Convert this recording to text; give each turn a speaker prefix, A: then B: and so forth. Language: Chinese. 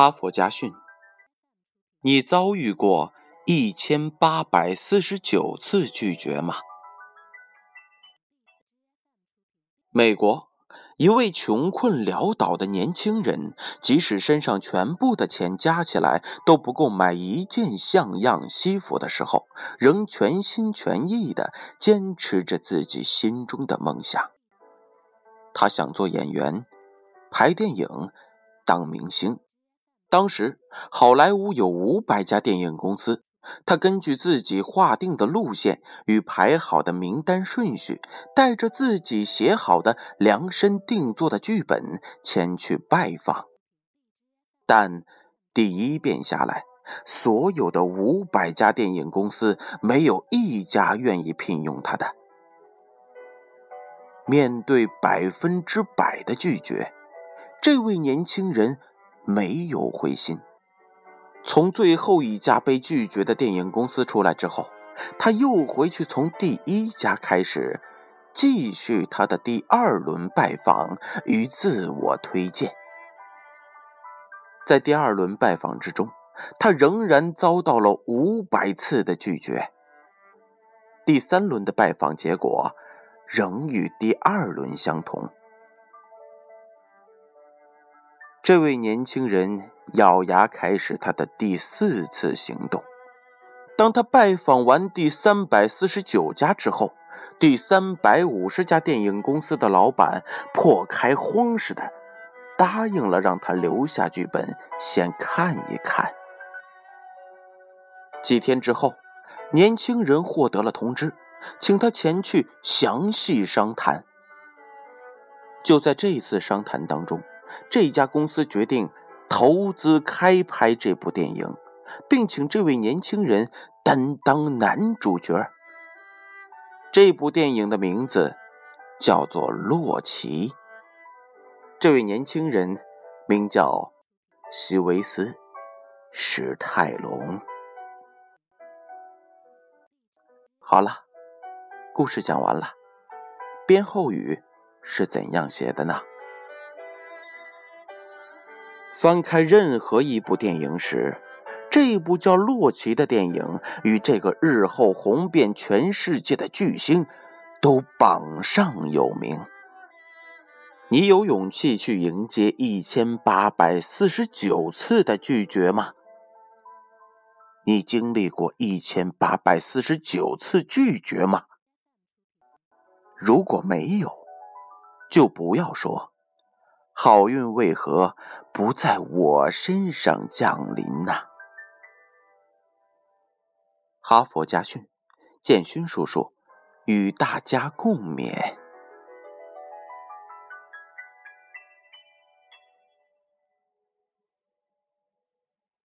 A: 哈佛家训：你遭遇过一千八百四十九次拒绝吗？美国一位穷困潦倒的年轻人，即使身上全部的钱加起来都不够买一件像样西服的时候，仍全心全意的坚持着自己心中的梦想。他想做演员，拍电影，当明星。当时，好莱坞有五百家电影公司。他根据自己划定的路线与排好的名单顺序，带着自己写好的量身定做的剧本前去拜访。但第一遍下来，所有的五百家电影公司没有一家愿意聘用他的。面对百分之百的拒绝，这位年轻人。没有灰心。从最后一家被拒绝的电影公司出来之后，他又回去从第一家开始，继续他的第二轮拜访与自我推荐。在第二轮拜访之中，他仍然遭到了五百次的拒绝。第三轮的拜访结果仍与第二轮相同。这位年轻人咬牙开始他的第四次行动。当他拜访完第三百四十九家之后，第三百五十家电影公司的老板破开荒似的答应了让他留下剧本先看一看。几天之后，年轻人获得了通知，请他前去详细商谈。就在这次商谈当中。这家公司决定投资开拍这部电影，并请这位年轻人担当男主角。这部电影的名字叫做《洛奇》。这位年轻人名叫希维斯·史泰龙。好了，故事讲完了。编后语是怎样写的呢？翻开任何一部电影时，这部叫《洛奇》的电影与这个日后红遍全世界的巨星都榜上有名。你有勇气去迎接一千八百四十九次的拒绝吗？你经历过一千八百四十九次拒绝吗？如果没有，就不要说。好运为何不在我身上降临呢？哈佛家训，建勋叔叔与大家共勉。